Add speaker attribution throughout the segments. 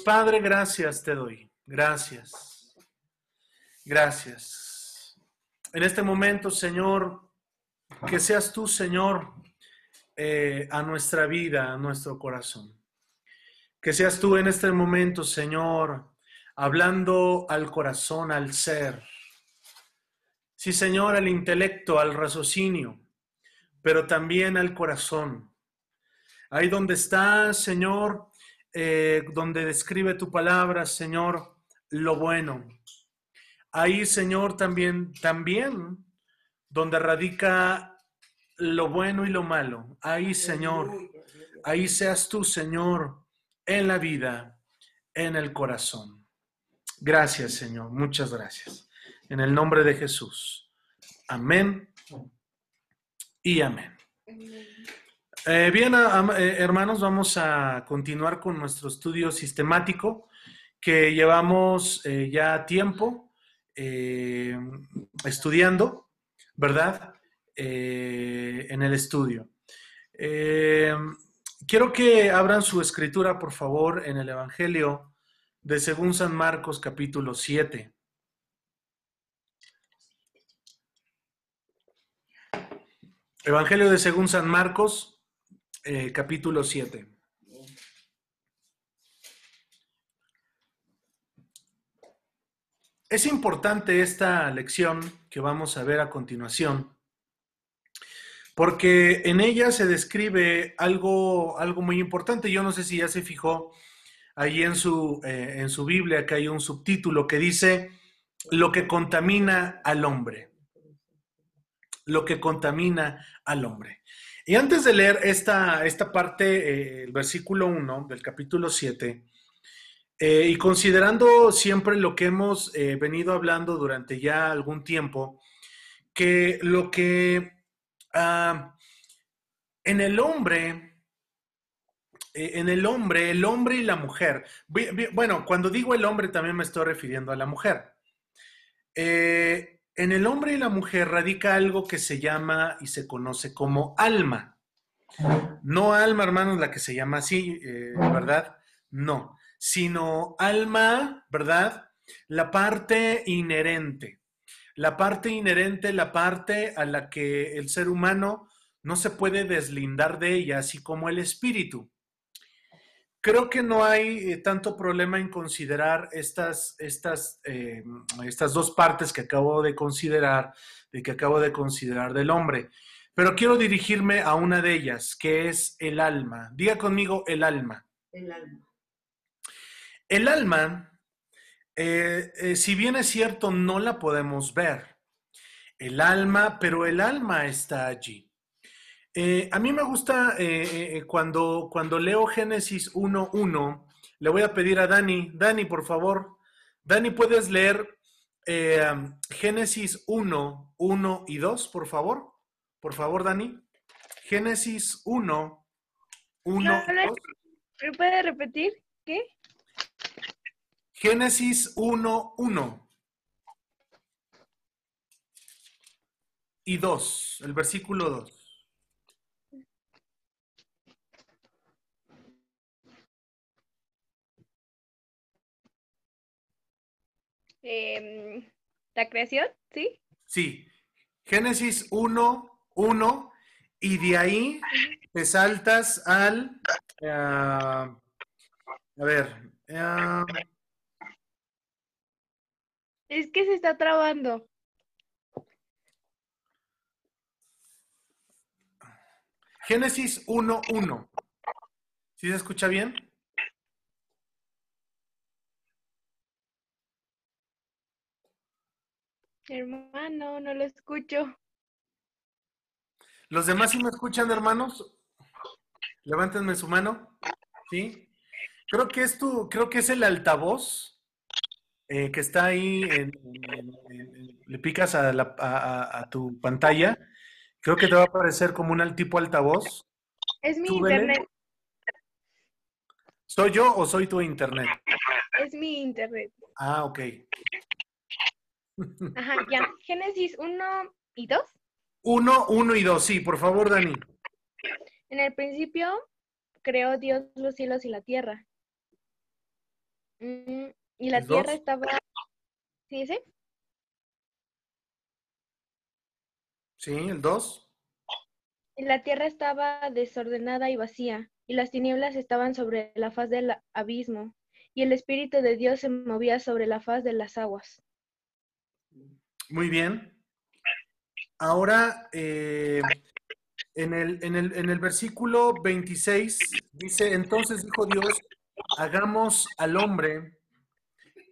Speaker 1: Padre, gracias te doy. Gracias. Gracias. En este momento, Señor, que seas tú, Señor, eh, a nuestra vida, a nuestro corazón. Que seas tú en este momento, Señor, hablando al corazón, al ser. Sí, Señor, al intelecto, al raciocinio, pero también al corazón. Ahí donde está, Señor, eh, donde describe tu palabra, Señor, lo bueno. Ahí, Señor, también, también, donde radica lo bueno y lo malo. Ahí, Señor, ahí seas tú, Señor, en la vida, en el corazón. Gracias, Señor. Muchas gracias. En el nombre de Jesús. Amén y amén. Eh, bien, eh, hermanos, vamos a continuar con nuestro estudio sistemático que llevamos eh, ya tiempo estudiando, ¿verdad? en el estudio. quiero que abran su escritura, por favor, en el Evangelio de según San Marcos capítulo 7. Evangelio de según San Marcos eh, capítulo 7. Es importante esta lección que vamos a ver a continuación, porque en ella se describe algo, algo muy importante. Yo no sé si ya se fijó ahí en su, eh, en su Biblia que hay un subtítulo que dice lo que contamina al hombre. Lo que contamina al hombre. Y antes de leer esta, esta parte, eh, el versículo 1 del capítulo 7, eh, y considerando siempre lo que hemos eh, venido hablando durante ya algún tiempo, que lo que ah, en el hombre, en el hombre, el hombre y la mujer, bueno, cuando digo el hombre también me estoy refiriendo a la mujer. En el hombre y la mujer radica algo que se llama y se conoce como alma. No alma, hermanos, la que se llama así, eh, ¿verdad? No, sino alma, ¿verdad? La parte inherente. La parte inherente, la parte a la que el ser humano no se puede deslindar de ella, así como el espíritu creo que no hay eh, tanto problema en considerar estas, estas, eh, estas dos partes que acabo de considerar, de que acabo de considerar del hombre. Pero quiero dirigirme a una de ellas, que es el alma. Diga conmigo el alma.
Speaker 2: El alma.
Speaker 1: El alma, eh, si bien es cierto, no la podemos ver. El alma, pero el alma está allí. Eh, a mí me gusta eh, eh, cuando, cuando leo Génesis 1.1, le voy a pedir a Dani, Dani, por favor, Dani, ¿puedes leer Génesis 1, 1 y 2, por favor? Por favor, Dani. Génesis 1, 1
Speaker 2: y 2. ¿Me puede repetir? ¿Qué?
Speaker 1: Génesis 1, 1. Y 2, el versículo 2.
Speaker 2: Em, la creación, ¿sí?
Speaker 1: Sí. Génesis 1, 1, y de ahí te saltas al... a ver.
Speaker 2: es que se está trabando.
Speaker 1: Génesis 1, 1. ¿Sí se escucha bien?
Speaker 2: Hermano, no lo escucho.
Speaker 1: ¿Los demás sí me escuchan, hermanos? Levántenme su mano. ¿Sí? Creo que es tu, creo que es el altavoz eh, que está ahí, le picas a, tu pantalla. Creo que te va a aparecer como un tipo altavoz.
Speaker 2: Es mi internet.
Speaker 1: ¿Soy yo o soy tu internet?
Speaker 2: Es mi internet.
Speaker 1: Ah, ok.
Speaker 2: Ajá, ya. Génesis 1 y 2.
Speaker 1: 1, 1 y 2, sí, por favor, Dani.
Speaker 2: En el principio creó Dios los cielos y la tierra. Mm, y la tierra estaba... ¿Sí ese?
Speaker 1: Sí, el 2.
Speaker 2: Y la tierra estaba desordenada y vacía, y las tinieblas estaban sobre la faz del abismo, y el Espíritu de Dios se movía sobre la faz de las aguas.
Speaker 1: Muy bien. Ahora, eh, en, el, en, el, en el versículo 26 dice, entonces dijo Dios, hagamos al hombre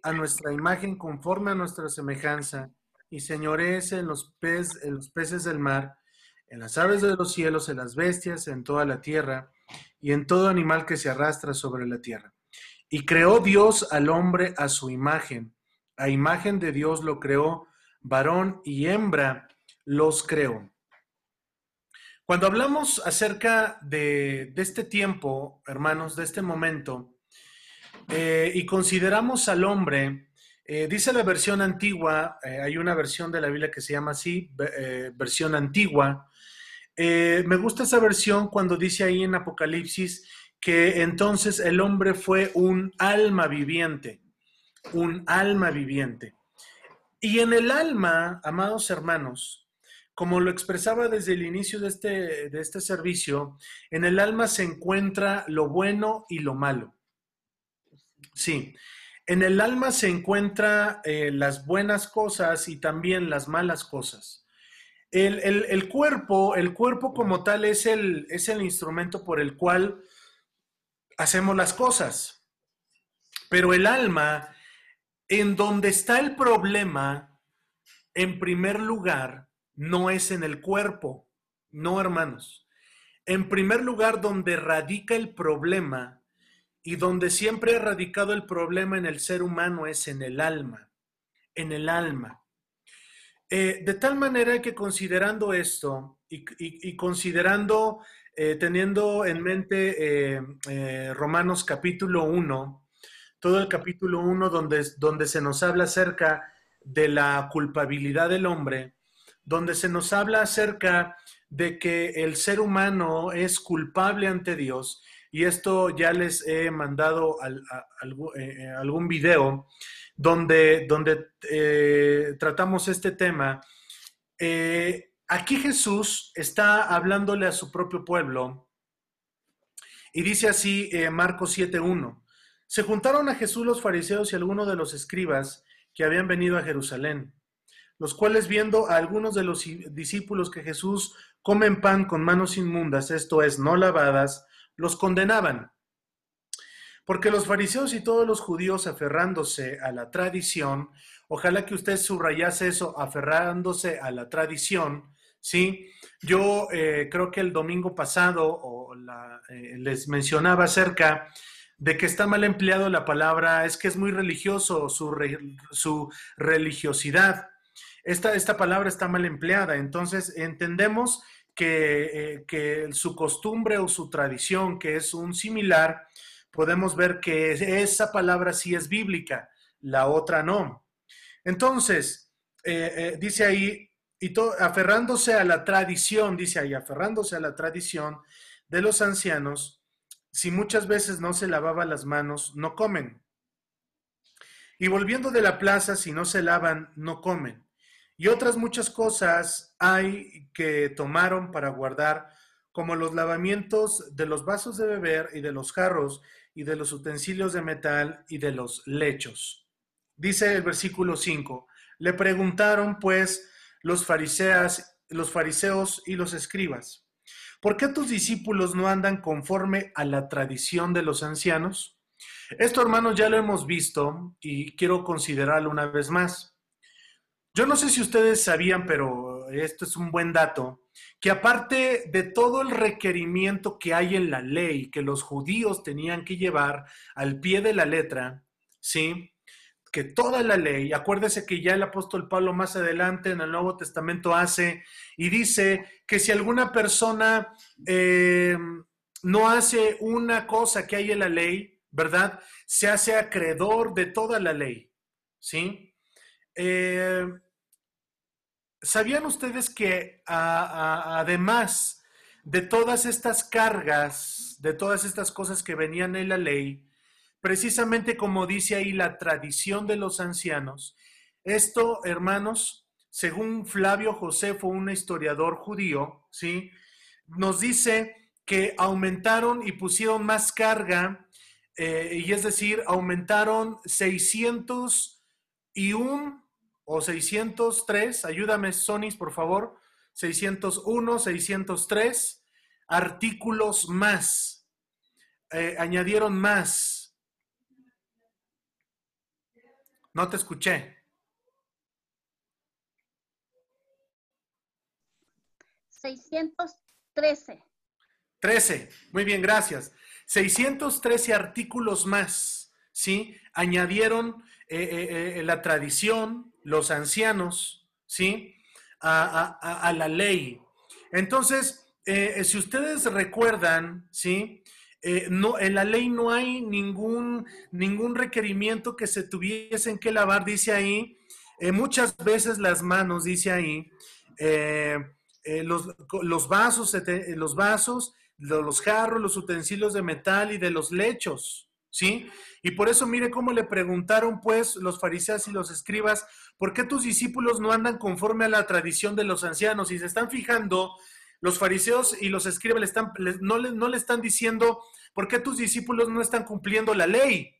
Speaker 1: a nuestra imagen conforme a nuestra semejanza y señorees en los, pez, en los peces del mar, en las aves de los cielos, en las bestias, en toda la tierra y en todo animal que se arrastra sobre la tierra. Y creó Dios al hombre a su imagen. A imagen de Dios lo creó, varón y hembra los creó. Cuando hablamos acerca de, de este tiempo, hermanos, de este momento, eh, y consideramos al hombre, eh, dice la versión antigua, eh, hay una versión de la Biblia que se llama así, versión antigua. Me gusta esa versión cuando dice ahí en Apocalipsis que entonces el hombre fue un alma viviente, un alma viviente. Y en el alma, amados hermanos, como lo expresaba desde el inicio de este, de este servicio, en el alma se encuentra lo bueno y lo malo. Sí, en el alma se encuentra eh, las buenas cosas y también las malas cosas. El, el, el, cuerpo, el cuerpo como tal es el, es el instrumento por el cual hacemos las cosas. Pero el alma, en donde está el problema, en primer lugar, no es en el cuerpo, no hermanos. En primer lugar, donde radica el problema y donde siempre ha radicado el problema en el ser humano es en el alma, en el alma. Eh, de tal manera que considerando esto y, considerando, eh, teniendo en mente eh Romanos capítulo 1, todo el capítulo 1 donde, donde se nos habla acerca de la culpabilidad del hombre, donde se nos habla acerca de que el ser humano es culpable ante Dios, y esto ya les he mandado a, eh, algún video donde, donde eh, tratamos este tema. Eh, aquí Jesús está hablándole a su propio pueblo y dice así eh, Marcos 7.1. Se juntaron a Jesús los fariseos y algunos de los escribas que habían venido a Jerusalén, los cuales viendo a algunos de los discípulos que Jesús comen pan con manos inmundas, esto es, no lavadas, los condenaban. Porque los fariseos y todos los judíos aferrándose a la tradición, ojalá que usted subrayase eso, aferrándose a la tradición, ¿sí? Yo eh, creo que el domingo pasado o la, eh, les mencionaba acerca de que está mal empleado la palabra, es que es muy religioso su, su religiosidad. Esta, esta palabra está mal empleada, entonces entendemos que, eh, que, su costumbre o su tradición, que es un similar, podemos ver que esa palabra sí es bíblica, la otra no. Entonces, eh, eh, dice ahí, y aferrándose a la tradición, dice ahí, aferrándose a la tradición de los ancianos, si muchas veces no se lavaba las manos, no comen. Y volviendo de la plaza, si no se lavan, no comen. Y otras muchas cosas hay que tomaron para guardar, como los lavamientos de los vasos de beber y de los jarros y de los utensilios de metal y de los lechos. Dice el versículo 5. Le preguntaron pues los fariseas, los fariseos y los escribas, ¿por qué tus discípulos no andan conforme a la tradición de los ancianos? Esto, hermanos, ya lo hemos visto y quiero considerarlo una vez más. Yo no sé si ustedes sabían, pero esto es un buen dato, que aparte de todo el requerimiento que hay en la ley que los judíos tenían que llevar al pie de la letra, ¿sí? Que toda la ley, acuérdese que ya el apóstol Pablo más adelante en el Nuevo Testamento hace y dice que si alguna persona eh, no hace una cosa que hay en la ley, ¿verdad? Se hace acreedor de toda la ley, ¿sí? Eh, ¿Sabían ustedes que además de todas estas cargas, de todas estas cosas que venían en la ley, precisamente como dice ahí la tradición de los ancianos. Esto, hermanos, según Flavio Josefo, un historiador judío, ¿sí? Nos dice que aumentaron y pusieron más carga, eh, y es decir, aumentaron 601 o 603, ayúdame, Sonis, por favor, 601, 603 artículos más, eh, añadieron más. No te escuché.
Speaker 3: 613.
Speaker 1: 13. Muy bien, gracias. 613 artículos más, ¿sí? Añadieron eh, eh, eh, la tradición, los ancianos, ¿sí? A, la ley. Entonces, si ustedes recuerdan, ¿sí? No, en la ley no hay ningún, ningún requerimiento que se tuviesen que lavar, dice ahí. muchas veces las manos, dice ahí. los, los, vasos, los vasos los jarros, los utensilios de metal y de los lechos, ¿sí? Y por eso mire cómo le preguntaron pues los fariseos y los escribas, ¿por qué tus discípulos no andan conforme a la tradición de los ancianos? Y se están fijando, los fariseos y los escribas no, le, están diciendo, ¿por qué tus discípulos no están cumpliendo la ley?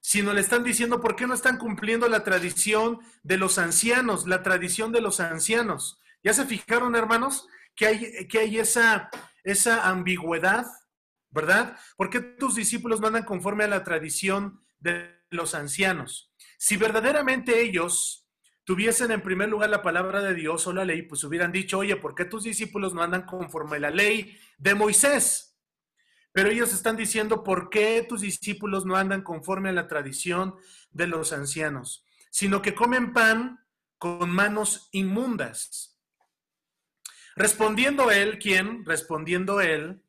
Speaker 1: Sino le están diciendo, ¿por qué no están cumpliendo la tradición de los ancianos, la tradición de los ancianos? ¿Ya se fijaron, hermanos? Que hay, que hay esa, esa ambigüedad, ¿verdad? ¿Por qué tus discípulos no conforme a la tradición de los ancianos? Si verdaderamente ellos tuviesen en primer lugar la palabra de Dios o la ley, pues hubieran dicho, oye, ¿por qué tus discípulos no andan conforme a la ley de Moisés? Pero ellos están diciendo, ¿por qué tus discípulos no andan conforme a la tradición de los ancianos? Sino que comen pan con manos inmundas. Respondiendo él, ¿quién? Respondiendo él,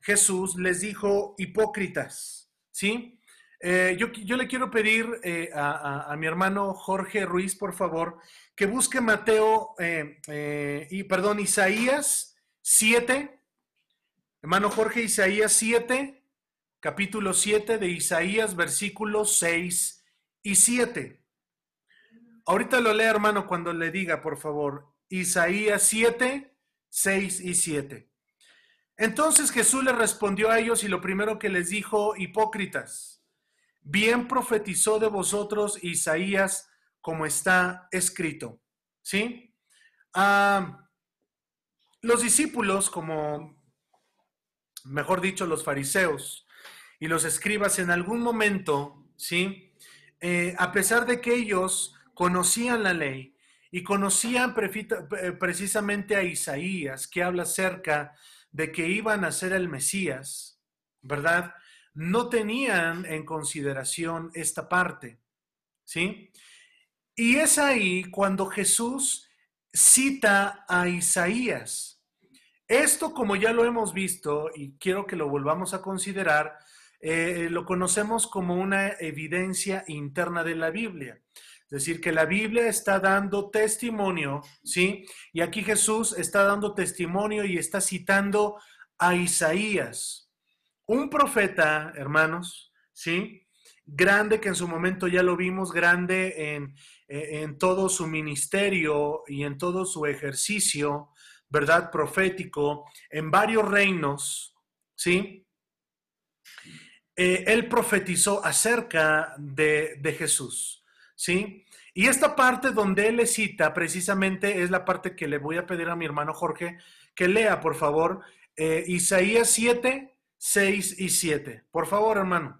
Speaker 1: Jesús les dijo hipócritas, ¿sí? Eh, yo, le quiero pedir eh, a, mi hermano Jorge Ruiz, por favor, que busque Mateo, eh, y perdón, Isaías 7, hermano Jorge, Isaías 7, capítulo 7 de Isaías, versículos 6 y 7. Ahorita lo lea, hermano, cuando le diga, por favor, Isaías 7, 6 y 7. Entonces Jesús le respondió a ellos y lo primero que les dijo, hipócritas, bien profetizó de vosotros Isaías como está escrito. ¿Sí? Ah, los discípulos, como mejor dicho, los fariseos y los escribas en algún momento, ¿sí? Eh, a pesar de que ellos conocían la ley, y conocían eh, precisamente a Isaías, que habla acerca de que iban a ser el Mesías, ¿verdad? No tenían en consideración esta parte, ¿sí? Y es ahí cuando Jesús cita a Isaías. Esto, como ya lo hemos visto, y quiero que lo volvamos a considerar, eh, lo conocemos como una evidencia interna de la Biblia. Es decir, que la Biblia está dando testimonio, ¿sí? Y aquí Jesús está dando testimonio y está citando a Isaías, un profeta, hermanos, ¿sí? Grande que en su momento ya lo vimos, grande en, en todo su ministerio y en todo su ejercicio, ¿verdad? Profético, en varios reinos, ¿sí? Eh, él profetizó acerca de, de Jesús. ¿sí? Y esta parte donde él le cita precisamente es la parte que le voy a pedir a mi hermano Jorge que lea, por favor, eh, Isaías 7, 6 y 7. Por favor, hermano.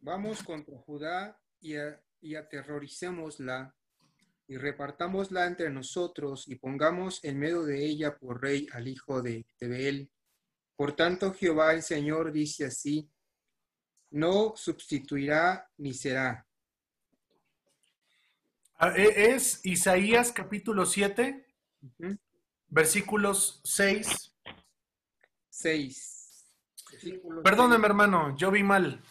Speaker 4: Vamos contra Judá y, y aterroricémosla y repartámosla entre nosotros y pongamos en medio de ella por rey al hijo de Tebeel por tanto, Jehová el Señor dice así, no sustituirá ni será.
Speaker 1: Ah, e, es Isaías capítulo 7, versículos 6.
Speaker 4: 6.
Speaker 1: Perdóneme, hermano, yo vi mal.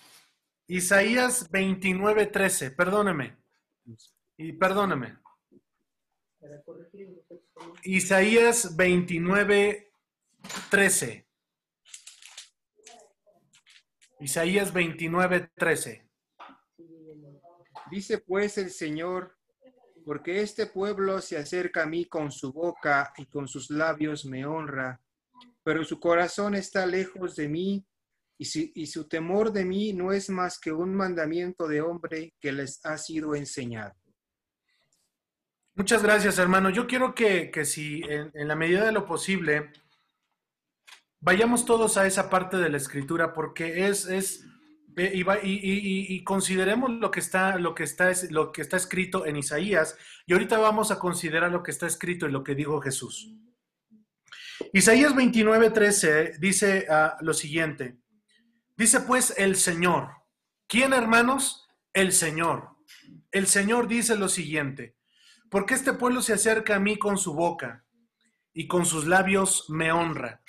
Speaker 1: Isaías 29, 13, perdóneme. Y perdóneme. Isaías 29, 13. Isaías 29, 13.
Speaker 4: Dice pues el Señor, porque este pueblo se acerca a mí con su boca y con sus labios me honra, pero su corazón está lejos de mí y, su temor de mí no es más que un mandamiento de hombre que les ha sido enseñado.
Speaker 1: Muchas gracias, hermano. Yo quiero que, que si en, en la medida de lo posible vayamos todos a esa parte de la escritura porque es, es y, va- y- y- y- y consideremos lo que está lo que está es- lo que está escrito en Isaías y ahorita vamos a considerar lo que está escrito en lo que dijo Jesús. Isaías 29:13 dice ah, lo siguiente. Dice pues el Señor. ¿Quién, hermanos? El Señor. El Señor dice lo siguiente. Porque este pueblo se acerca a mí con su boca y con sus labios me honra.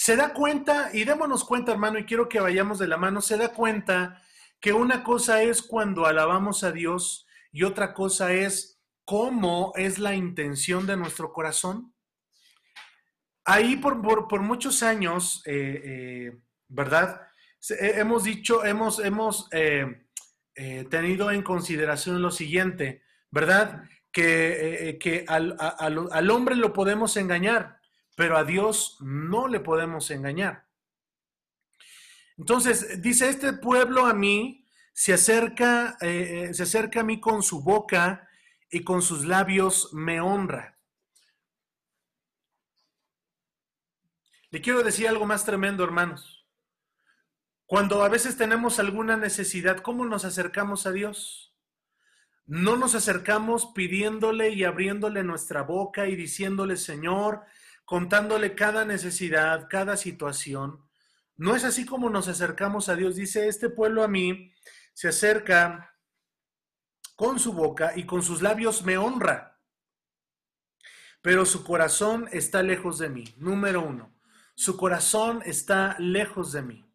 Speaker 1: Se da cuenta, y démonos cuenta, hermano, y quiero que vayamos de la mano, se da cuenta que una cosa es cuando alabamos a Dios y otra cosa es cómo es la intención de nuestro corazón. Ahí por, por- por muchos años, eh, eh, ¿verdad? Eh, hemos dicho, hemos, hemos tenido en consideración lo siguiente, ¿verdad? Que, que al- al hombre lo podemos engañar, pero a Dios no le podemos engañar. Entonces, dice, este pueblo a mí se acerca, eh, eh, se acerca a mí con su boca y con sus labios me honra. Le quiero decir algo más tremendo, hermanos. Cuando a veces tenemos alguna necesidad, ¿cómo nos acercamos a Dios? No nos acercamos pidiéndole y abriéndole nuestra boca y diciéndole, Señor, contándole cada necesidad, cada situación. No es así como nos acercamos a Dios. Dice, este pueblo a mí se acerca con su boca y con sus labios me honra, pero su corazón está lejos de mí. Número uno, su corazón está lejos de mí.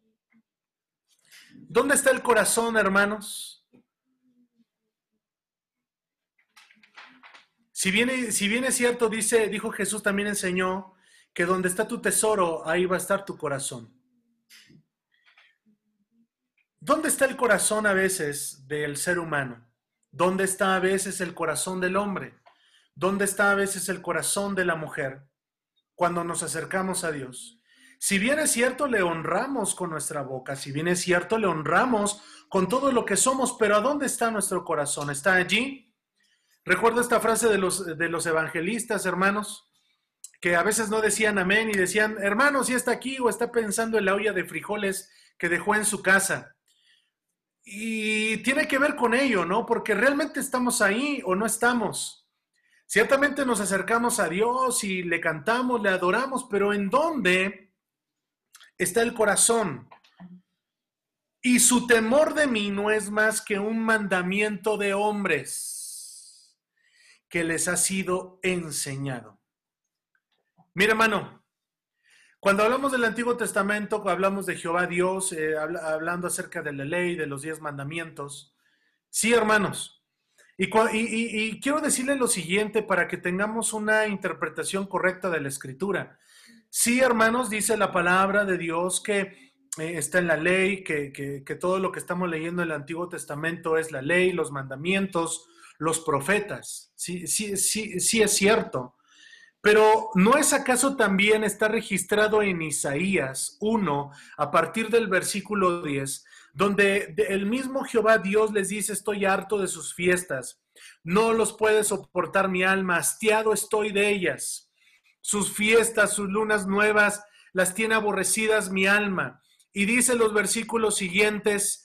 Speaker 1: ¿Dónde está el corazón, hermanos? Si bien, si es cierto, dice, dijo Jesús también enseñó que donde está tu tesoro, ahí va a estar tu corazón. ¿Dónde está el corazón a veces del ser humano? ¿Dónde está a veces el corazón del hombre? ¿Dónde está a veces el corazón de la mujer cuando nos acercamos a Dios? Si bien es cierto, le honramos con nuestra boca, si bien es cierto, le honramos con todo lo que somos, pero ¿a dónde está nuestro corazón? ¿Está allí? Recuerdo esta frase de los, de los evangelistas, hermanos, que a veces no decían amén y decían, hermano, si está aquí o está pensando en la olla de frijoles que dejó en su casa. Y tiene que ver con ello, ¿no? Porque realmente estamos ahí o no estamos. Ciertamente nos acercamos a Dios y le cantamos, le adoramos, pero ¿en dónde está el corazón? Y su temor de mí no es más que un mandamiento de hombres que les ha sido enseñado. Mira, hermano, cuando hablamos del Antiguo Testamento, hablamos de Jehová Dios, eh, habla- hablando acerca de la ley, de los diez mandamientos. Sí, hermanos. Y, quiero decirles lo siguiente para que tengamos una interpretación correcta de la escritura. Sí, hermanos, dice la palabra de Dios que eh, está en la ley, que todo lo que estamos leyendo en el Antiguo Testamento es la ley, los mandamientos, los profetas. Sí, sí, sí, sí es cierto. Pero ¿no es acaso también está registrado en Isaías 1 a partir del versículo 10, donde de- el mismo Jehová Dios les dice, estoy harto de sus fiestas, no los puede soportar mi alma, hastiado estoy de ellas. Sus fiestas, sus lunas nuevas, las tiene aborrecidas mi alma. Y dice los versículos siguientes,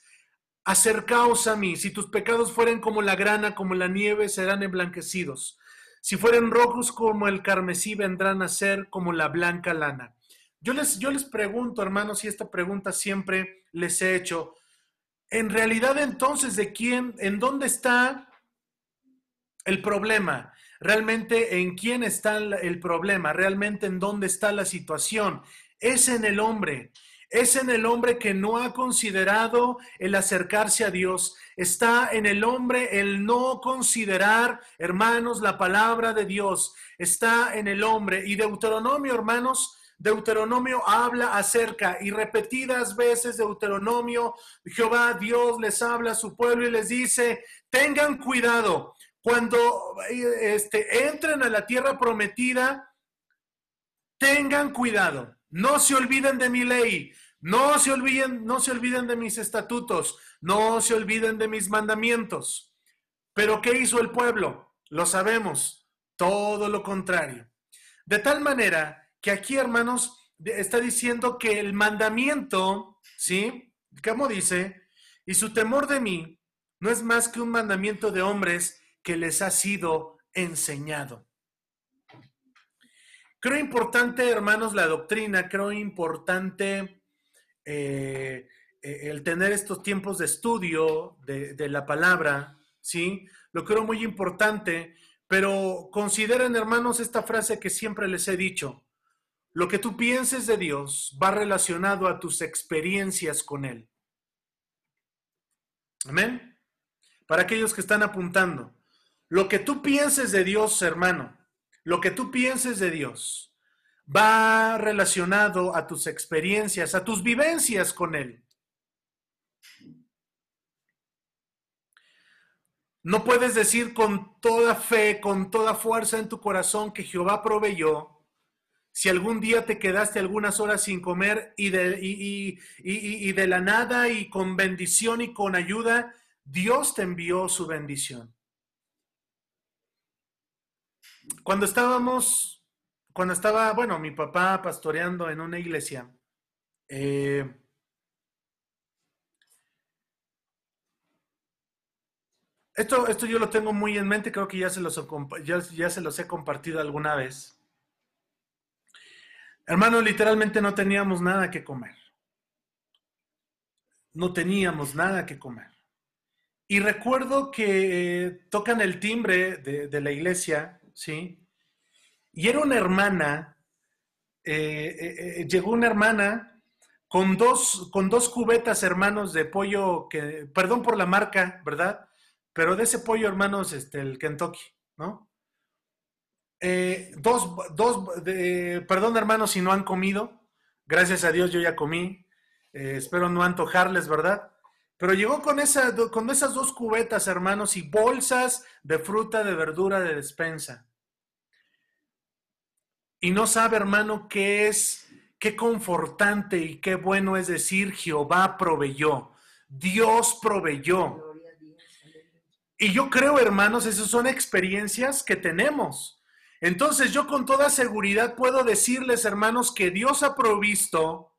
Speaker 1: acercaos a mí, si tus pecados fueren como la grana, como la nieve, serán emblanquecidos. Si fueren rojos como el carmesí, vendrán a ser como la blanca lana. Yo les, yo les pregunto, hermanos, y esta pregunta siempre les he hecho, en realidad entonces, ¿de quién, en dónde está el problema? Realmente, ¿en quién está el problema? Realmente, ¿en dónde está la situación? Es en el hombre. Es en el hombre que no ha considerado el acercarse a Dios. Está en el hombre el no considerar, hermanos, la palabra de Dios. Está en el hombre. Y Deuteronomio, hermanos, Deuteronomio habla acerca y repetidas veces Deuteronomio, Jehová Dios les habla a su pueblo y les dice, tengan cuidado cuando este, entren a la tierra prometida, tengan cuidado, no se olviden de mi ley, no se olviden, no se olviden de mis estatutos, no se olviden de mis mandamientos. Pero ¿qué hizo el pueblo? Lo sabemos, todo lo contrario. De tal manera que aquí, hermanos, está diciendo que el mandamiento, ¿sí? ¿Cómo dice? Y su temor de mí no es más que un mandamiento de hombres que les ha sido enseñado. Creo importante, hermanos, la doctrina, creo importante eh, eh, el tener estos tiempos de estudio de, de la palabra, ¿sí? Lo creo muy importante, pero consideren, hermanos, esta frase que siempre les he dicho. Lo que tú pienses de Dios va relacionado a tus experiencias con Él. Amén. Para aquellos que están apuntando, lo que tú pienses de Dios, hermano, lo que tú pienses de Dios va relacionado a tus experiencias, a tus vivencias con Él. No puedes decir con toda fe, con toda fuerza en tu corazón que Jehová proveyó si algún día te quedaste algunas horas sin comer y de, la nada y con bendición y con ayuda, Dios te envió su bendición. Cuando estábamos, cuando estaba, bueno, mi papá pastoreando en una iglesia, eh, esto, esto yo lo tengo muy en mente, creo que ya se los, ya se he compartido alguna vez. Hermano, literalmente no teníamos nada que comer. No teníamos nada que comer. Y recuerdo que tocan el timbre de, la iglesia, ¿sí? Y era una hermana, eh, eh, eh, llegó una hermana con dos, con dos cubetas, hermanos, de pollo, que, perdón por la marca, ¿verdad? Pero de ese pollo, hermanos, este, el Kentucky, ¿no? Dos, dos de, perdón hermanos si no han comido, gracias a Dios yo ya comí, espero no antojarles, ¿verdad? Pero llegó con, esa, con esas dos cubetas, hermanos, y bolsas de fruta, de verdura, de despensa. Y no sabe, hermano, qué es, qué confortante y qué bueno es decir, Jehová proveyó, Dios proveyó. Y yo creo, hermanos, esas son experiencias que tenemos. Entonces yo con toda seguridad puedo decirles, hermanos, que Dios ha provisto,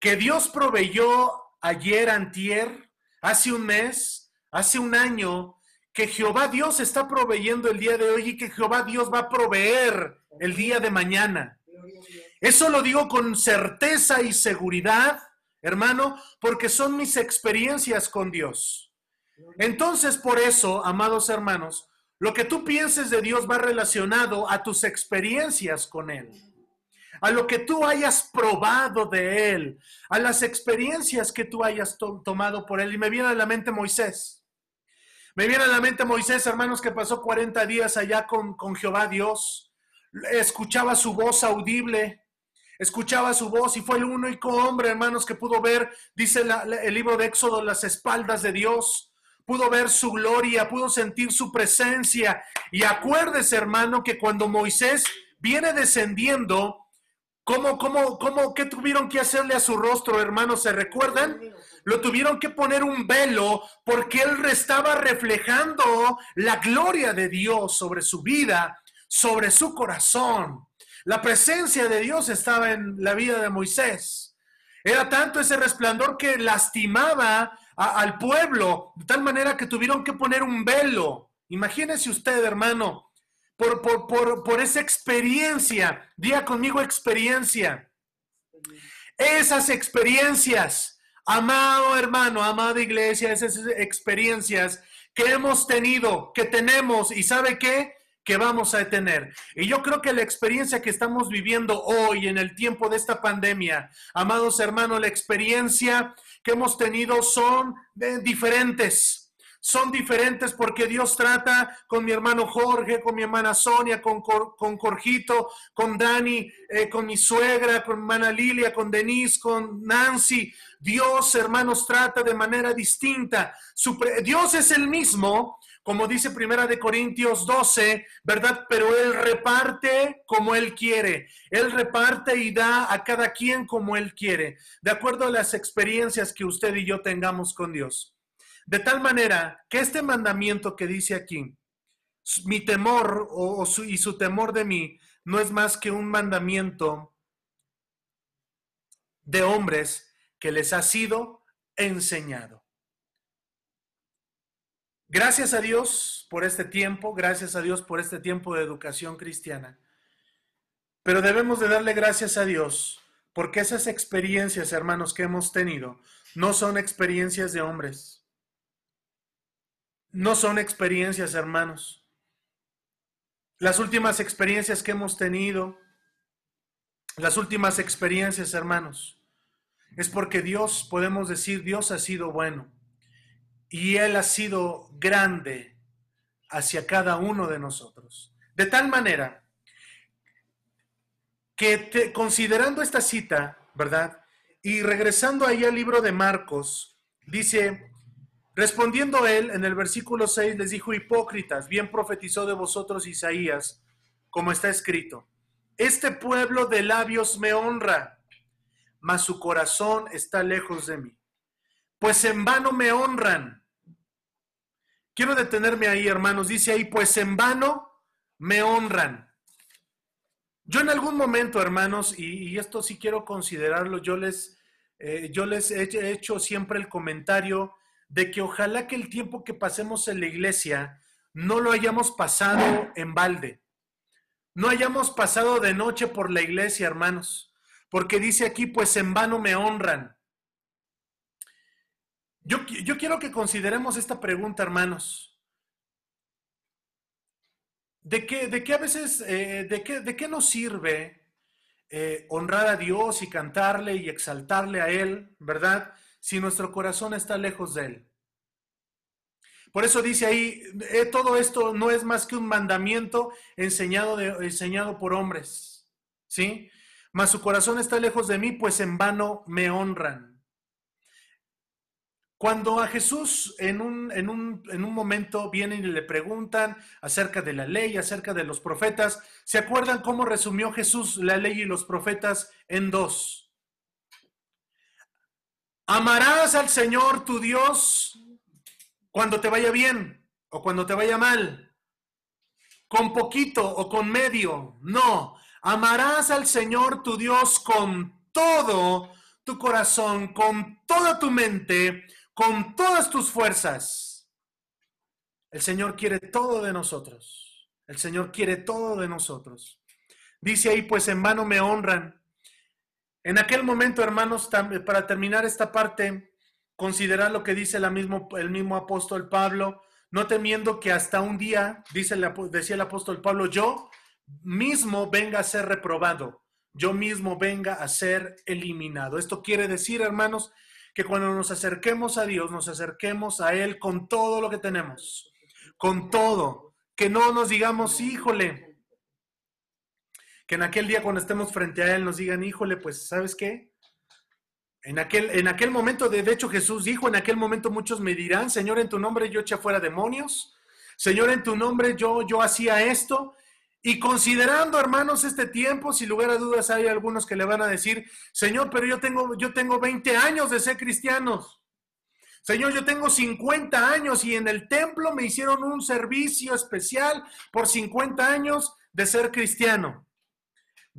Speaker 1: que Dios proveyó ayer, antier, hace un mes, hace un año, que Jehová Dios está proveyendo el día de hoy y que Jehová Dios va a proveer el día de mañana. Eso lo digo con certeza y seguridad, hermano, porque son mis experiencias con Dios. Entonces, por eso, amados hermanos, lo que tú pienses de Dios va relacionado a tus experiencias con Él, a lo que tú hayas probado de Él, a las experiencias que tú hayas tomado por Él. Y me viene a la mente Moisés. Me viene a la mente Moisés, hermanos, que pasó 40 días allá con, con Jehová Dios. Escuchaba su voz audible, escuchaba su voz y fue el único hombre, hermanos, que pudo ver, dice el libro de Éxodo, las espaldas de Dios pudo ver su gloria, pudo sentir su presencia. Y acuérdese, hermano, que cuando Moisés viene descendiendo, ¿cómo, cómo, cómo, qué tuvieron que hacerle a su rostro, hermano? ¿Se recuerdan? Lo tuvieron que poner un velo porque él estaba reflejando la gloria de Dios sobre su vida, sobre su corazón. La presencia de Dios estaba en la vida de Moisés. Era tanto ese resplandor que lastimaba al pueblo, de tal manera que tuvieron que poner un velo. Imagínese usted, hermano, por, por, por esa experiencia, diga conmigo experiencia. Esas experiencias, amado hermano, amada iglesia, esas experiencias que hemos tenido, que tenemos, y sabe qué? que vamos a tener. Y yo creo que la experiencia que estamos viviendo hoy en el tiempo de esta pandemia, amados hermanos, la experiencia que hemos tenido son diferentes son diferentes porque Dios trata con mi hermano Jorge, con mi hermana Sonia, con, con Jorgito, con Dani, eh, con mi suegra, con mi hermana Lilia, con Denise, con Nancy. Dios, hermanos, trata de manera distinta. Dios es el mismo, como dice Primera de Corintios 12, ¿verdad? Pero Él reparte como Él quiere. Él reparte y da a cada quien como Él quiere, de acuerdo a las experiencias que usted y yo tengamos con Dios. De tal manera que este mandamiento que dice aquí, mi temor o, y su temor de mí no es más que un mandamiento de hombres que les ha sido enseñado. Gracias a Dios por este tiempo, gracias a Dios por este tiempo de educación cristiana. Pero debemos de darle gracias a Dios porque esas experiencias, hermanos, que hemos tenido no son experiencias de hombres no son experiencias, hermanos. Las últimas experiencias que hemos tenido, las últimas experiencias, hermanos, es porque Dios, podemos decir, Dios ha sido bueno y Él ha sido grande hacia cada uno de nosotros. De tal manera que considerando esta cita, ¿verdad? Y regresando ahí al libro de Marcos, dice Respondiendo él, en el versículo 6 les dijo, hipócritas, bien profetizó de vosotros Isaías, como está escrito, este pueblo de labios me honra, mas su corazón está lejos de mí. Pues en vano me honran. Quiero detenerme ahí, hermanos. Dice ahí, pues en vano me honran. Yo en algún momento, hermanos, y, esto sí quiero considerarlo, yo les, eh, yo les he hecho siempre el comentario de que ojalá que el tiempo que pasemos en la iglesia no lo hayamos pasado en balde. No hayamos pasado de noche por la iglesia, hermanos, porque dice aquí, pues en vano me honran. Yo, yo quiero que consideremos esta pregunta, hermanos. ¿De qué, de qué a veces, eh, de, qué, de qué nos sirve eh, honrar a Dios y cantarle y exaltarle a Él, verdad? Si nuestro corazón está lejos de Él. Por eso dice ahí, eh, todo esto no es más que un mandamiento enseñado, de, enseñado por hombres, ¿sí? Mas su corazón está lejos de mí, pues en vano me honran. Cuando a Jesús en un, en un, en un momento vienen y le preguntan acerca de la ley, acerca de los profetas, ¿se acuerdan cómo resumió Jesús la ley y los profetas en dos? Amarás al Señor tu Dios cuando te vaya bien o cuando te vaya mal, con poquito o con medio. No, amarás al Señor tu Dios con todo tu corazón, con toda tu mente, con todas tus fuerzas. El Señor quiere todo de nosotros. El Señor quiere todo de nosotros. Dice ahí, pues en vano me honran en aquel momento, hermanos, para terminar esta parte, considerar lo que dice mismo, el mismo apóstol Pablo, no temiendo que hasta un día, dice decía el apóstol Pablo, yo mismo venga a ser reprobado, yo mismo venga a ser eliminado. Esto quiere decir, hermanos, que cuando nos acerquemos a Dios, nos acerquemos a Él con todo lo que tenemos, con todo, que no nos digamos, híjole, que en aquel día cuando estemos frente a Él nos digan, híjole, pues, ¿sabes qué? En aquel, en aquel momento, de, hecho Jesús dijo, en aquel momento muchos me dirán, Señor, en tu nombre yo eché fuera demonios, Señor, en tu nombre yo, yo hacía esto. Y considerando, hermanos, este tiempo, sin lugar a dudas hay algunos que le van a decir, Señor, pero yo tengo, yo tengo 20 años de ser cristianos. Señor, yo tengo 50 años y en el templo me hicieron un servicio especial por 50 años de ser cristiano.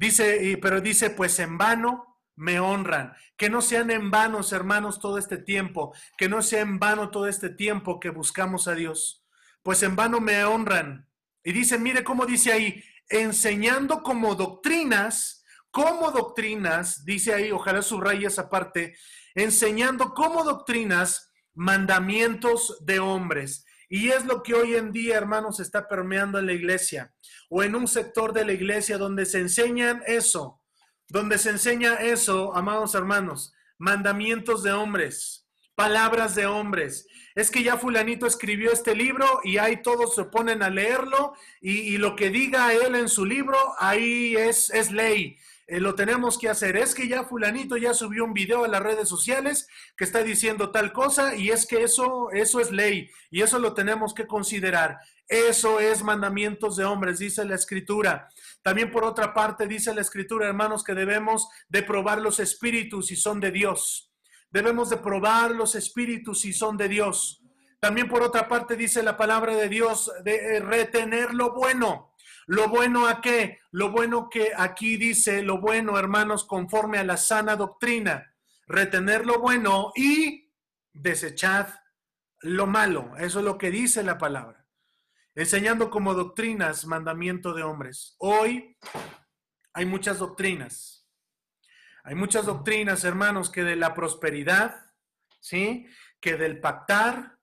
Speaker 1: Dice, pero dice, pues en vano me honran. Que no sean en vanos, hermanos, todo este tiempo. Que no sea en vano todo este tiempo que buscamos a Dios. Pues en vano me honran. Y dice, mire cómo dice ahí, enseñando como doctrinas, como doctrinas, dice ahí, ojalá subraye esa parte, enseñando como doctrinas mandamientos de hombres Y es lo que hoy en día, hermanos, está permeando en la iglesia o en un sector de la iglesia donde se enseñan eso, donde se enseña eso, amados hermanos, mandamientos de hombres, palabras de hombres. Es que ya fulanito escribió este libro y ahí todos se ponen a leerlo y, lo que diga él en su libro, ahí es, es ley. Eh, lo tenemos que hacer. Es que ya fulanito ya subió un video a las redes sociales que está diciendo tal cosa y es que eso, eso es ley y eso lo tenemos que considerar. Eso es mandamientos de hombres, dice la escritura. También por otra parte dice la escritura, hermanos, que debemos de probar los espíritus si son de Dios. Debemos de probar los espíritus si son de Dios. También por otra parte dice la palabra de Dios de retener lo bueno. Lo bueno a qué? Lo bueno que aquí dice, lo bueno, hermanos, conforme a la sana doctrina. Retener lo bueno y desechad lo malo. Eso es lo que dice la palabra. Enseñando como doctrinas mandamiento de hombres. Hoy hay muchas doctrinas. Hay muchas doctrinas, hermanos, que de la prosperidad, ¿sí? Que del pactar,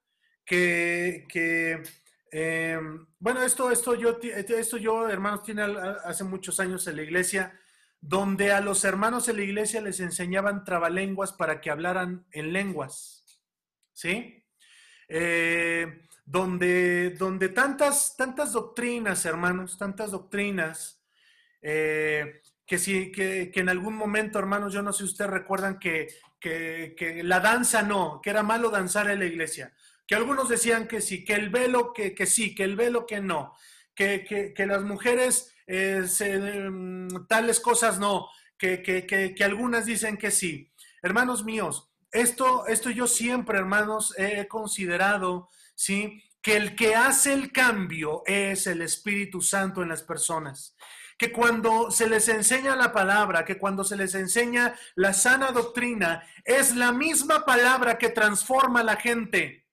Speaker 1: que, que Em, bueno, esto, esto, yo, esto yo, hermanos, tiene hace muchos años en la iglesia, donde a los hermanos en la iglesia les enseñaban trabalenguas para que hablaran en lenguas. ¿Sí? Eh, donde, donde tantas, tantas doctrinas, hermanos, tantas doctrinas, eh, que, si, que, que, en algún momento, hermanos, yo no sé si ustedes recuerdan que, que la danza no, que era malo danzar en la iglesia que algunos decían que sí, que el velo que, que sí, que el velo que no, que, que, las mujeres eh, mm, tales cosas no, que, que, algunas dicen que sí. Hermanos míos, esto, esto yo siempre, hermanos, he considerado, ¿sí? Que el que hace el cambio es el Espíritu Santo en las personas que cuando se les enseña la palabra, que cuando se les enseña la sana doctrina, es la misma palabra que transforma a la gente.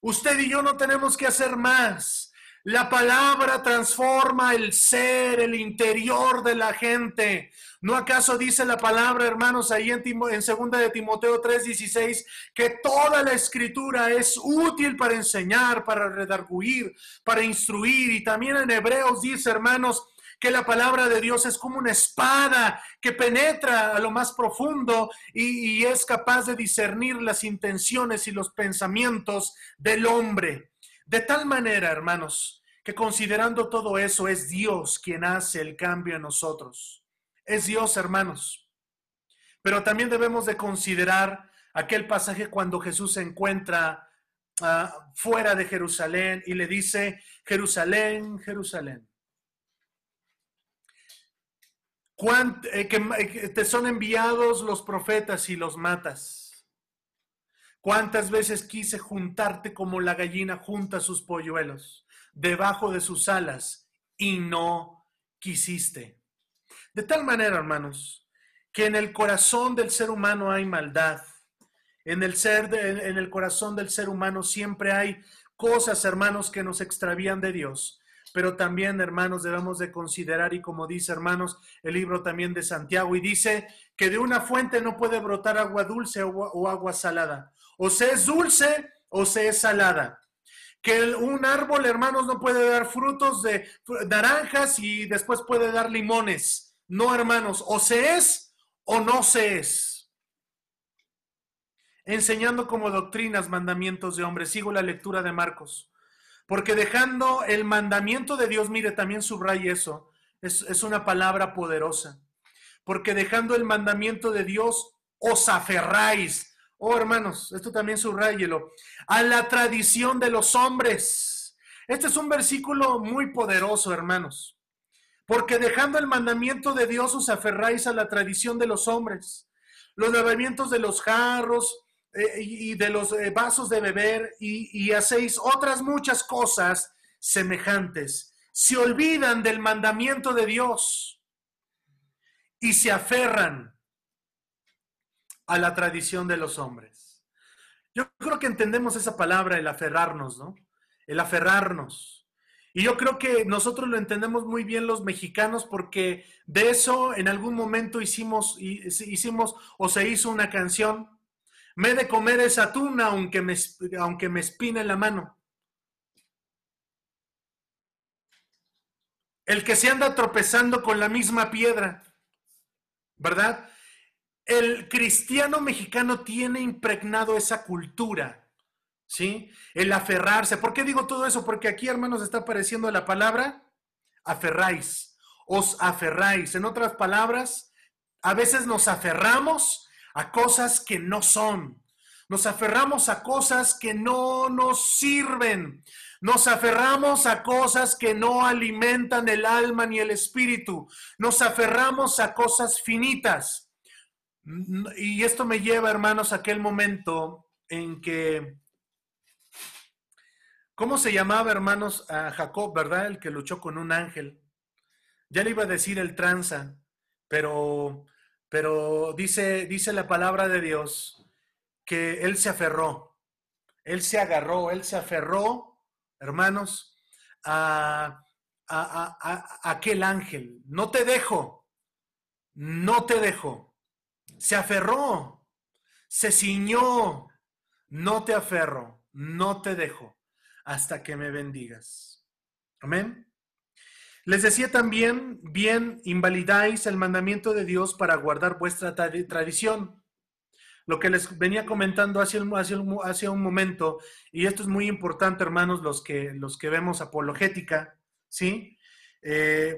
Speaker 1: Usted y yo no tenemos que hacer más. La palabra transforma el ser, el interior de la gente. ¿No acaso dice la palabra, hermanos, ahí en, en segunda de Timoteo 3:16, que toda la escritura es útil para enseñar, para redarguir, para instruir? Y también en Hebreos dice, hermanos, que la palabra de Dios es como una espada que penetra a lo más profundo y, es capaz de discernir las intenciones y los pensamientos del hombre. De tal manera, hermanos, que considerando todo eso, es Dios quien hace el cambio en nosotros. Es Dios, hermanos. Pero también debemos de considerar aquel pasaje cuando Jesús se encuentra ah, fuera de Jerusalén y le dice, Jerusalén, Jerusalén, Eh, eh, que te son enviados los profetas y los matas. ¿Cuántas veces quise juntarte como la gallina junta sus polluelos debajo de sus alas y no quisiste? De tal manera, hermanos, que en el corazón del ser humano hay maldad. En el ser en el corazón del ser humano siempre hay cosas, hermanos, que nos extravían de Dios pero también, hermanos, debemos de considerar, y como dice, hermanos, el libro también de Santiago, y dice que de una fuente no puede brotar agua dulce o, agua salada. O se es dulce o se es salada. Que un árbol, hermanos, no puede dar frutos de naranjas y después puede dar limones. No, hermanos, o se es o no se es. Enseñando como doctrinas mandamientos de hombres. Sigo la lectura de Marcos. Porque dejando el mandamiento de Dios, mire, también subraya eso, es, una palabra poderosa. Porque dejando el mandamiento de Dios, os aferráis. Oh, hermanos, esto también subrayelo. A la tradición de los hombres. Este es un versículo muy poderoso, hermanos. Porque dejando el mandamiento de Dios, os aferráis a la tradición de los hombres. Los lavamientos de los jarros, eh, y de los eh, vasos de beber y, hacéis otras muchas cosas semejantes. Se olvidan del mandamiento de Dios y se aferran a la tradición de los hombres. Yo creo que entendemos esa palabra, el aferrarnos, ¿no? El aferrarnos. Y yo creo que nosotros lo entendemos muy bien los mexicanos porque de eso en algún momento hicimos, hicimos o se hizo una canción me de comer esa tuna aunque me, aunque me espine la mano. El que se anda tropezando con la misma piedra, ¿verdad? El cristiano mexicano tiene impregnado esa cultura, ¿sí? El aferrarse. ¿Por qué digo todo eso? Porque aquí, hermanos, está apareciendo la palabra aferráis, os aferráis. En otras palabras, a veces nos aferramos a cosas que no son. Nos aferramos a cosas que no nos sirven. Nos aferramos a cosas que no alimentan el alma ni el espíritu. Nos aferramos a cosas finitas. Y esto me lleva, hermanos, a aquel momento en que, ¿cómo se llamaba, hermanos, a Jacob, verdad? El que luchó con un ángel. Ya le iba a decir el tranza, pero, pero dice, dice la palabra de Dios que él se aferró, él se agarró, él se aferró, hermanos, a, aquel ángel. No te dejo, no te dejo. Se aferró, se ciñó, no te aferro, no te dejo, hasta que me bendigas. Amén. Les decía también, bien, invalidáis el mandamiento de Dios para guardar vuestra tradición. Lo que les venía comentando hace un, un, momento, y esto es muy importante, hermanos, los que, los que vemos apologética, ¿sí? Eh,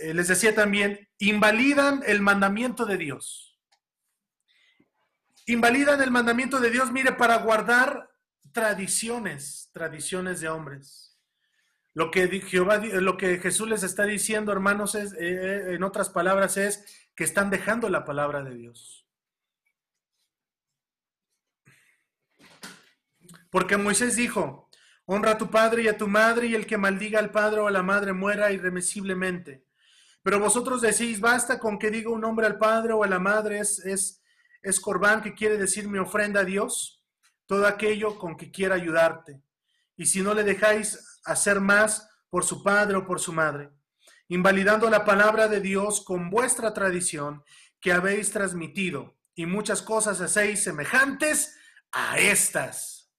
Speaker 1: eh, les decía también, invalidan el mandamiento de Dios. Invalidan el mandamiento de Dios, mire, para guardar tradiciones, tradiciones de hombres. Lo que Jehová, lo que Jesús les está diciendo, hermanos, es, eh, en otras palabras, es que están dejando la palabra de Dios. Porque Moisés dijo, honra a tu padre y a tu madre, y el que maldiga al padre o a la madre muera irremisiblemente. Pero vosotros decís, basta con que diga un hombre al padre o a la madre, es, es, es corbán, que quiere decir mi ofrenda a Dios, todo aquello con que quiera ayudarte. Y si no le dejáis hacer más por su padre o por su madre, invalidando la palabra de Dios con vuestra tradición que habéis transmitido, y muchas cosas hacéis semejantes a estas.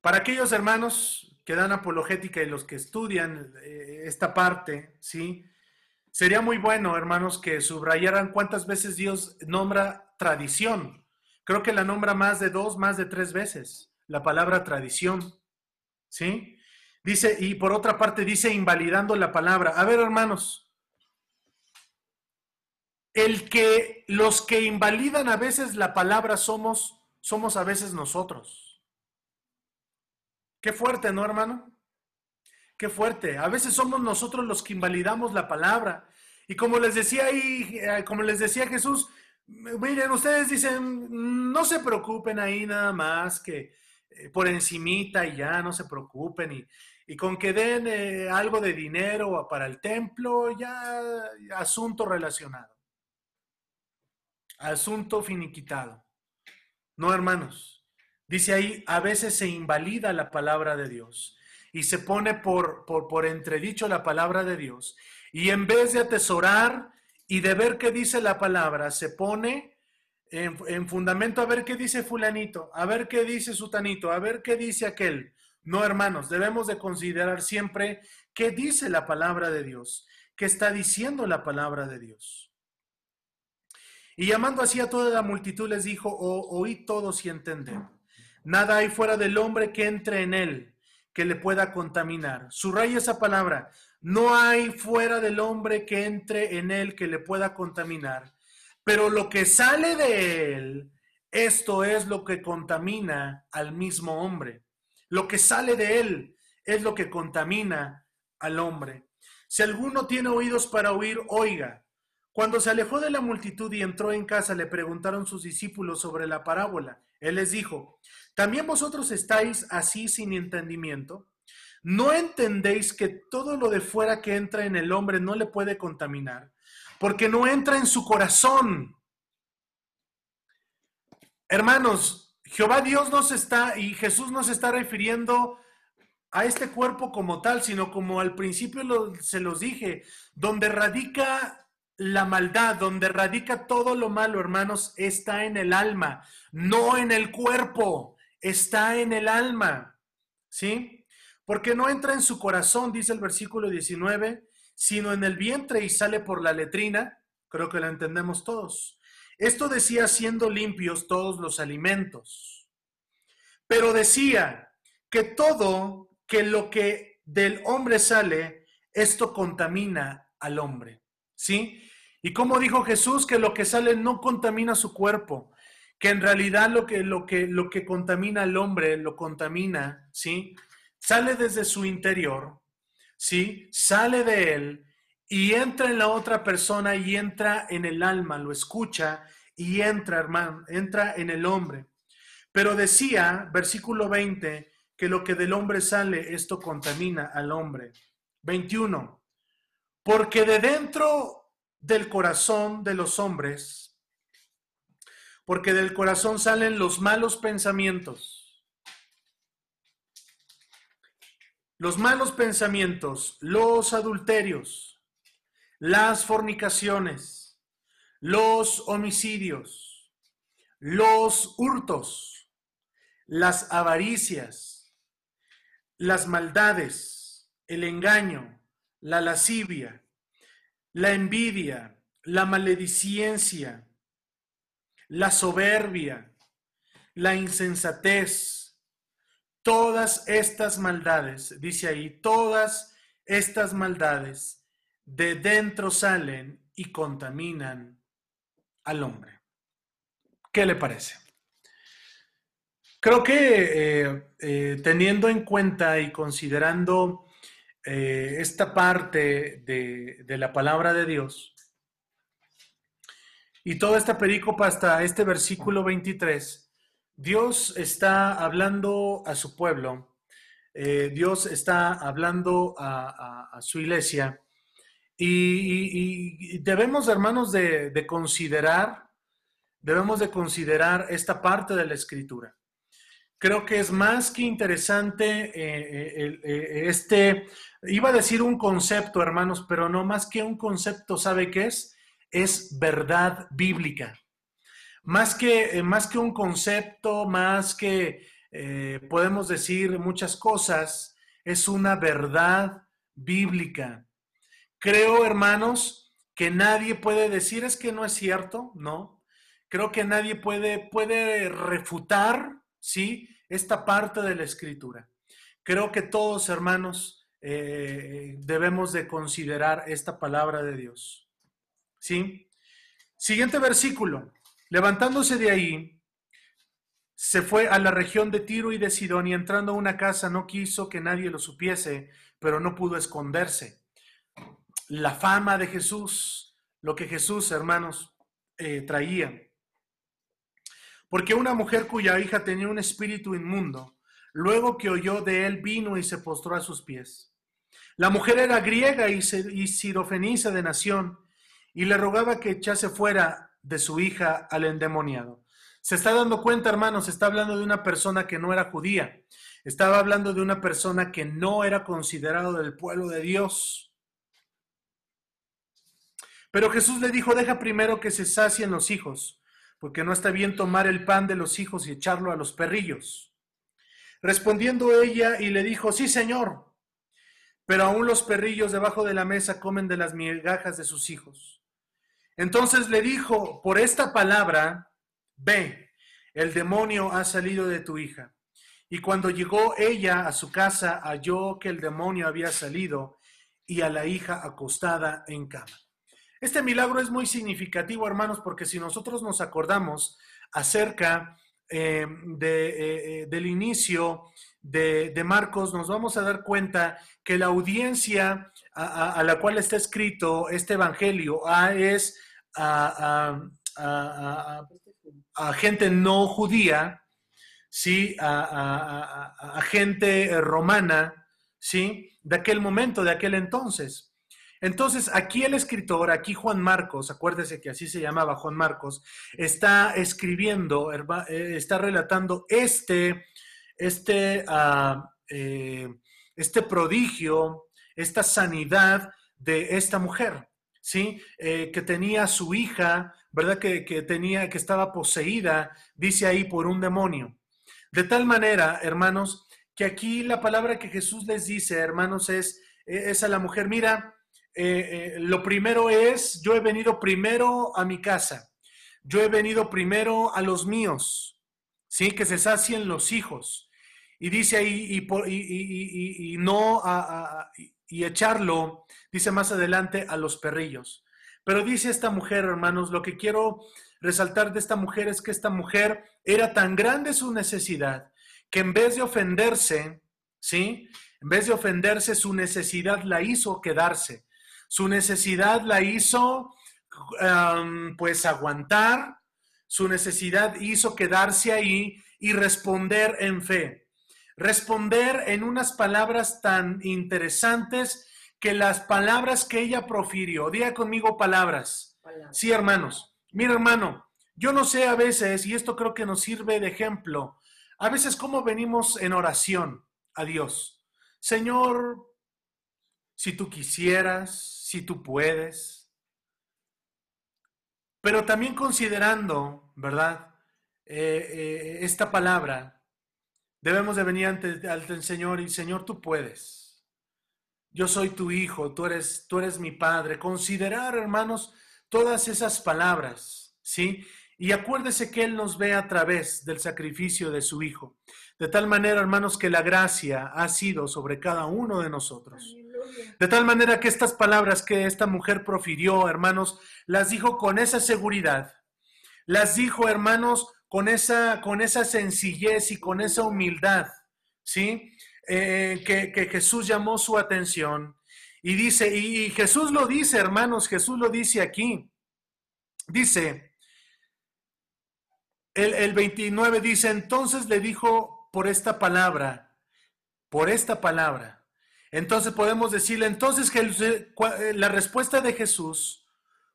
Speaker 1: Para aquellos hermanos que dan apologética y los que estudian eh, esta parte, ¿sí? Sería muy bueno, hermanos, que subrayaran cuántas veces Dios nombra tradición. Creo que la nombra más de dos, más de tres veces, la palabra tradición, ¿sí? Dice, y por otra parte dice invalidando la palabra. A ver, hermanos, el que los que invalidan a veces la palabra somos, somos a veces nosotros. Qué fuerte, ¿no, hermano? Qué fuerte. A veces somos nosotros los que invalidamos la palabra. Y como les decía ahí, eh, como les decía Jesús, miren, ustedes dicen, no se preocupen ahí nada más que por encimita y ya, no se preocupen. Y, y con que den eh, algo de dinero para el templo, ya asunto relacionado. Asunto finiquitado. No, hermanos. Dice ahí, a veces se invalida la palabra de Dios y se pone por, por, entredicho la palabra de Dios. Y en vez de atesorar y de ver qué dice la palabra, se pone en, en, fundamento a ver qué dice fulanito, a ver qué dice sutanito, a ver qué dice aquel. No, hermanos, debemos de considerar siempre qué dice la palabra de Dios, qué está diciendo la palabra de Dios. Y llamando así a toda la multitud les dijo, oíd todos y entended. Nada hay fuera del hombre que entre en él que le pueda contaminar. Subraya esa palabra. No hay fuera del hombre que entre en él que le pueda contaminar. Pero lo que sale de él, esto es lo que contamina al mismo hombre. Lo que sale de él es lo que contamina al hombre. Si alguno tiene oídos para oír, oiga. Cuando se alejó de la multitud y entró en casa, le preguntaron sus discípulos sobre la parábola. Él les dijo, ¿también vosotros estáis así sin entendimiento? ¿No entendéis que todo lo de fuera que entra en el hombre no le puede contaminar? Porque no entra en su corazón. Hermanos, Jehová Dios nos está y Jesús nos está refiriendo a este cuerpo como tal, sino como al principio se los dije, donde radica la maldad, donde radica todo lo malo, hermanos, está en el alma, no en el cuerpo, está en el alma. ¿Sí? porque no entra en su corazón, dice el versículo 19, sino en el vientre y sale por la letrina. Creo que lo entendemos todos. Esto decía siendo limpios todos los alimentos. Pero decía que todo, que lo que del hombre sale, esto contamina al hombre. ¿Sí? Y como dijo Jesús, que lo que sale no contamina su cuerpo, que en realidad lo que, lo que, lo que contamina al hombre lo contamina, ¿sí? Sale desde su interior, ¿sí? Sale de él y entra en la otra persona y entra en el alma, lo escucha y entra, hermano, entra en el hombre. Pero decía, versículo 20, que lo que del hombre sale, esto contamina al hombre. 21. Porque de dentro del corazón de los hombres, porque del corazón salen los malos pensamientos, los malos pensamientos, los adulterios, las fornicaciones, los homicidios, los hurtos, las avaricias, las maldades, el engaño, la lascivia, la envidia, la maledicencia, la soberbia, la insensatez, todas estas maldades, dice ahí, todas estas maldades de dentro salen y contaminan al hombre. ¿Qué le parece? Creo que eh, eh, teniendo en cuenta y considerando eh, esta parte de, la palabra de Dios y toda esta perícopa hasta este versículo 23, Dios está hablando a su pueblo, eh, Dios está hablando a, su iglesia y, debemos, hermanos, de, de considerar, debemos de considerar esta parte de la escritura creo que es más que interesante eh, eh, este, iba a decir un concepto, hermanos, pero no más que un concepto, ¿sabe qué es? Es verdad bíblica. Más que, eh, más que un concepto, más que podemos decir muchas cosas, es una verdad bíblica. Creo, hermanos, que nadie puede decir es que no es cierto, ¿no? Creo que nadie puede, puede refutar, ¿sí? esta parte de la escritura. Creo que todos, hermanos, eh, debemos de considerar esta palabra de Dios. ¿Sí? Siguiente versículo. Levantándose de ahí, se fue a la región de Tiro y de Sidón y entrando a una casa no quiso que nadie lo supiese, pero no pudo esconderse. La fama de Jesús, lo que Jesús, hermanos, eh, traía. Porque una mujer cuya hija tenía un espíritu inmundo, luego que oyó de él, vino y se postró a sus pies. La mujer era griega y, sirofeniza de nación, y le rogaba que echase fuera de su hija al endemoniado. Se está dando cuenta, hermanos, está hablando de una persona que no era judía. Estaba hablando de una persona que no era considerado del pueblo de Dios. Pero Jesús le dijo, deja primero que se sacien los hijos porque no está bien tomar el pan de los hijos y echarlo a los perrillos. Respondiendo ella y le dijo, sí, señor, pero aún los perrillos debajo de la mesa comen de las migajas de sus hijos. Entonces le dijo, por esta palabra, ve, el demonio ha salido de tu hija. Y cuando llegó ella a su casa, halló que el demonio había salido y a la hija acostada en cama. Este milagro es muy significativo, hermanos, porque si nosotros nos acordamos acerca eh, de, eh, del inicio de, Marcos, nos vamos a dar cuenta que la audiencia a, la cual está escrito este evangelio es a, gente no judía, ¿sí? a, gente romana, ¿sí? de aquel momento, de aquel entonces. Entonces, aquí el escritor, aquí Juan Marcos, acuérdese que así se llamaba Juan Marcos, está escribiendo, eh, está relatando este, este, ah, eh, este prodigio, esta sanidad de esta mujer, ¿sí? Eh, que tenía su hija, ¿verdad? Que, tenía, que estaba poseída, dice ahí, por un demonio. De tal manera, hermanos, que aquí la palabra que Jesús les dice, hermanos, es, es a la mujer, mira, eh, eh, lo primero es, yo he venido primero a mi casa, yo he venido primero a los míos, ¿sí? Que se sacien los hijos. Y dice ahí, y, no y echarlo, dice más adelante, a los perrillos. Pero dice esta mujer, hermanos, lo que quiero resaltar de esta mujer es que esta mujer era tan grande su necesidad que en vez de ofenderse, ¿sí? En vez de ofenderse, su necesidad la hizo quedarse. Su necesidad la hizo, pues, aguantar. Su necesidad hizo quedarse ahí y responder en fe. Responder en unas palabras tan interesantes que las palabras que ella profirió. Diga conmigo palabras. Sí, hermanos. Mira, hermano, yo no sé a veces, y esto creo que nos sirve de ejemplo, a veces cómo venimos en oración a Dios. Señor, si tú quisieras, si tú puedes. Pero también considerando, ¿verdad? Eh, eh, esta palabra, debemos de venir ante, el Señor y Señor, tú puedes. Yo soy tu hijo, tú eres, tú eres mi padre. Considerar, hermanos, todas esas palabras, ¿sí? Y acuérdese que Él nos ve a través del sacrificio de su Hijo. De tal manera, hermanos, que la gracia ha sido sobre cada uno de nosotros. De tal manera que estas palabras que esta mujer profirió, hermanos, las dijo con esa seguridad. Las dijo, hermanos, con esa, con esa sencillez y con esa humildad, ¿sí? Eh, que, que Jesús llamó su atención. Y dice, y Jesús lo dice, hermanos, Jesús lo dice aquí. Dice, el, 29 dice, entonces le dijo por esta palabra, por esta palabra. Entonces podemos decirle, entonces que eh, la respuesta de Jesús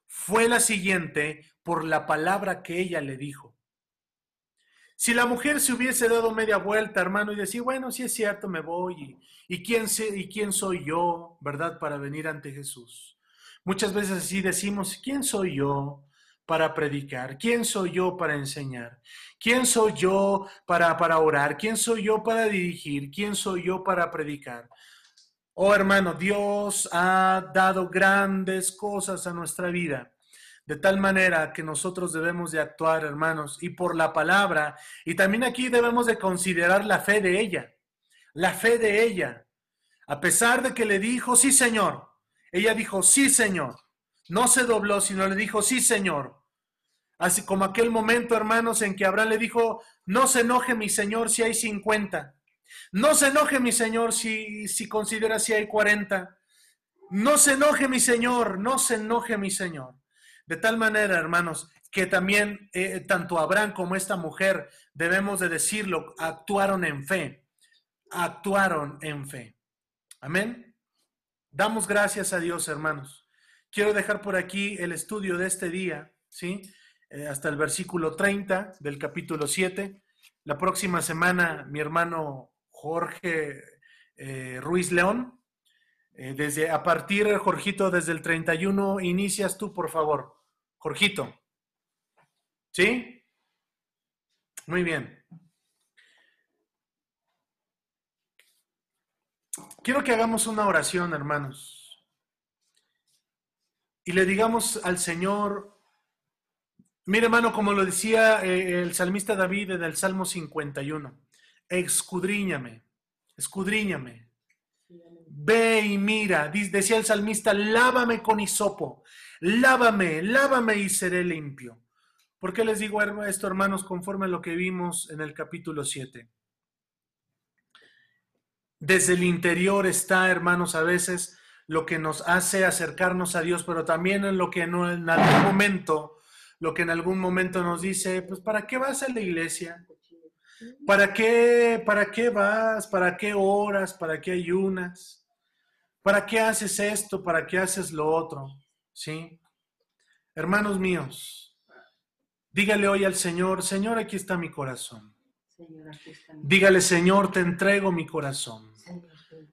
Speaker 1: fue la siguiente por la palabra que ella le dijo. Si la mujer se hubiese dado media vuelta, hermano, y decir, bueno, sí es cierto, me voy, y, quién, sé, y quién soy yo, ¿verdad?, para venir ante Jesús. Muchas veces así decimos, ¿quién soy yo? para predicar? ¿Quién soy yo para enseñar? ¿Quién soy yo para, para orar? ¿Quién soy yo para dirigir? ¿Quién soy yo para predicar? Oh hermano, Dios ha dado grandes cosas a nuestra vida, de tal manera que nosotros debemos de actuar, hermanos, y por la palabra, y también aquí debemos de considerar la fe de ella, la fe de ella. A pesar de que le dijo, sí, Señor, ella dijo, sí, Señor. No se dobló, sino le dijo, sí, Señor. Así como aquel momento, hermanos, en que Abraham le dijo, no se enoje mi Señor si hay 50. No se enoje mi Señor si, si considera si hay 40. No se enoje mi Señor, no se enoje mi Señor. De tal manera, hermanos, que también eh, tanto Abraham como esta mujer, debemos de decirlo, actuaron en fe. Actuaron en fe. Amén. Damos gracias a Dios, hermanos. Quiero dejar por aquí el estudio de este día, ¿sí? Eh, hasta el versículo 30 del capítulo 7. La próxima semana, mi hermano Jorge eh, Ruiz León, desde a partir, Jorgito, desde el 31, inicias tú, por favor. Jorgito. ¿Sí? Muy bien. Quiero que hagamos una oración, hermanos. Y le digamos al Señor, Mire, hermano, como lo decía eh, el salmista David en el Salmo 51, escudriñame, escudriñame. Ve y mira, decía el salmista, lávame con hisopo, lávame, lávame y seré limpio. ¿Por qué les digo esto, hermanos, conforme a lo que vimos en el capítulo 7? Desde el interior está, hermanos, a veces lo que nos hace acercarnos a Dios, pero también en lo que en algún momento lo que en algún momento nos dice, pues ¿para qué vas a la iglesia? ¿Para qué, para qué vas? ¿Para qué oras? ¿Para qué ayunas? ¿Para qué haces esto? ¿Para qué haces lo otro? ¿Sí? Hermanos míos, dígale hoy al Señor, Señor, aquí está mi corazón. Dígale, Señor, te entrego mi corazón.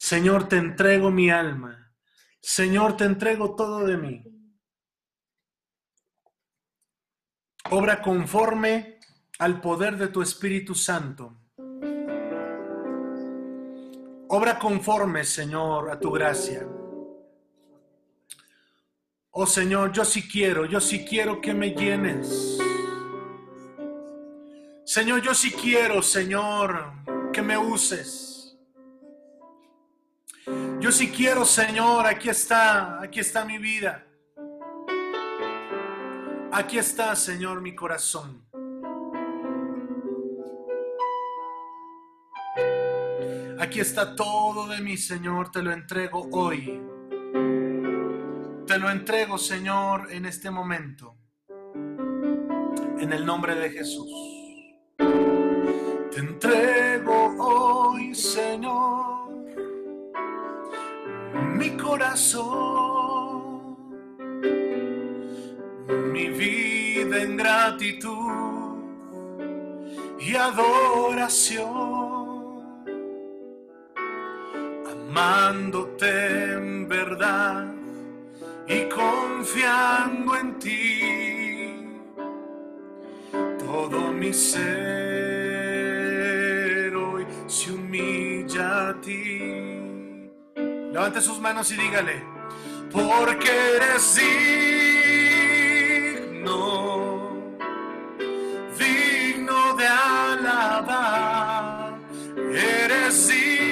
Speaker 1: Señor, te entrego mi alma. Señor, te entrego todo de mí. Obra conforme al poder de tu Espíritu Santo. Obra conforme, Señor, a tu gracia. Oh Señor, yo sí quiero, yo sí quiero que me llenes. Señor, yo sí quiero, Señor, que me uses. Yo sí quiero, Señor, aquí está, aquí está mi vida. Aquí está, Señor, mi corazón. Aquí está todo de mí, Señor, te lo entrego hoy. Te lo entrego, Señor, en este momento. En el nombre de Jesús. Te entrego hoy, Señor, mi corazón, mi vida en gratitud y adoración, amándote en verdad y confiando en ti. Todo mi ser hoy se humilla a ti. Levante sus manos y dígale, porque eres digno, digno de alabar, eres digno,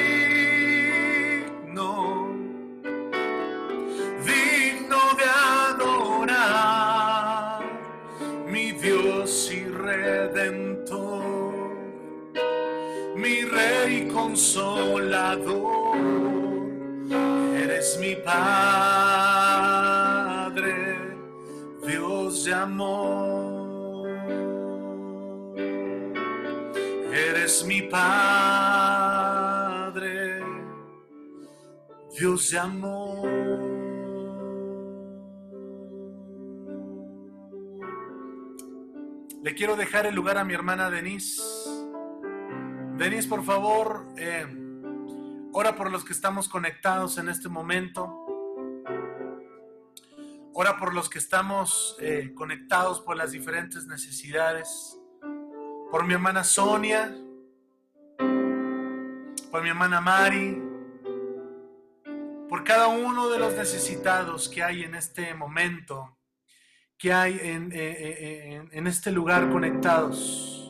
Speaker 1: consolador, eres mi Padre, Dios de amor, eres mi Padre, Dios de amor. Le quiero dejar el lugar a mi hermana Denise. Denise, por favor, eh, ora por los que estamos conectados en este momento. Ora por los que estamos eh, conectados por las diferentes necesidades. Por mi hermana Sonia. Por mi hermana Mari. Por cada uno de los necesitados que hay en este momento. Que hay en, eh, eh, en este lugar conectados.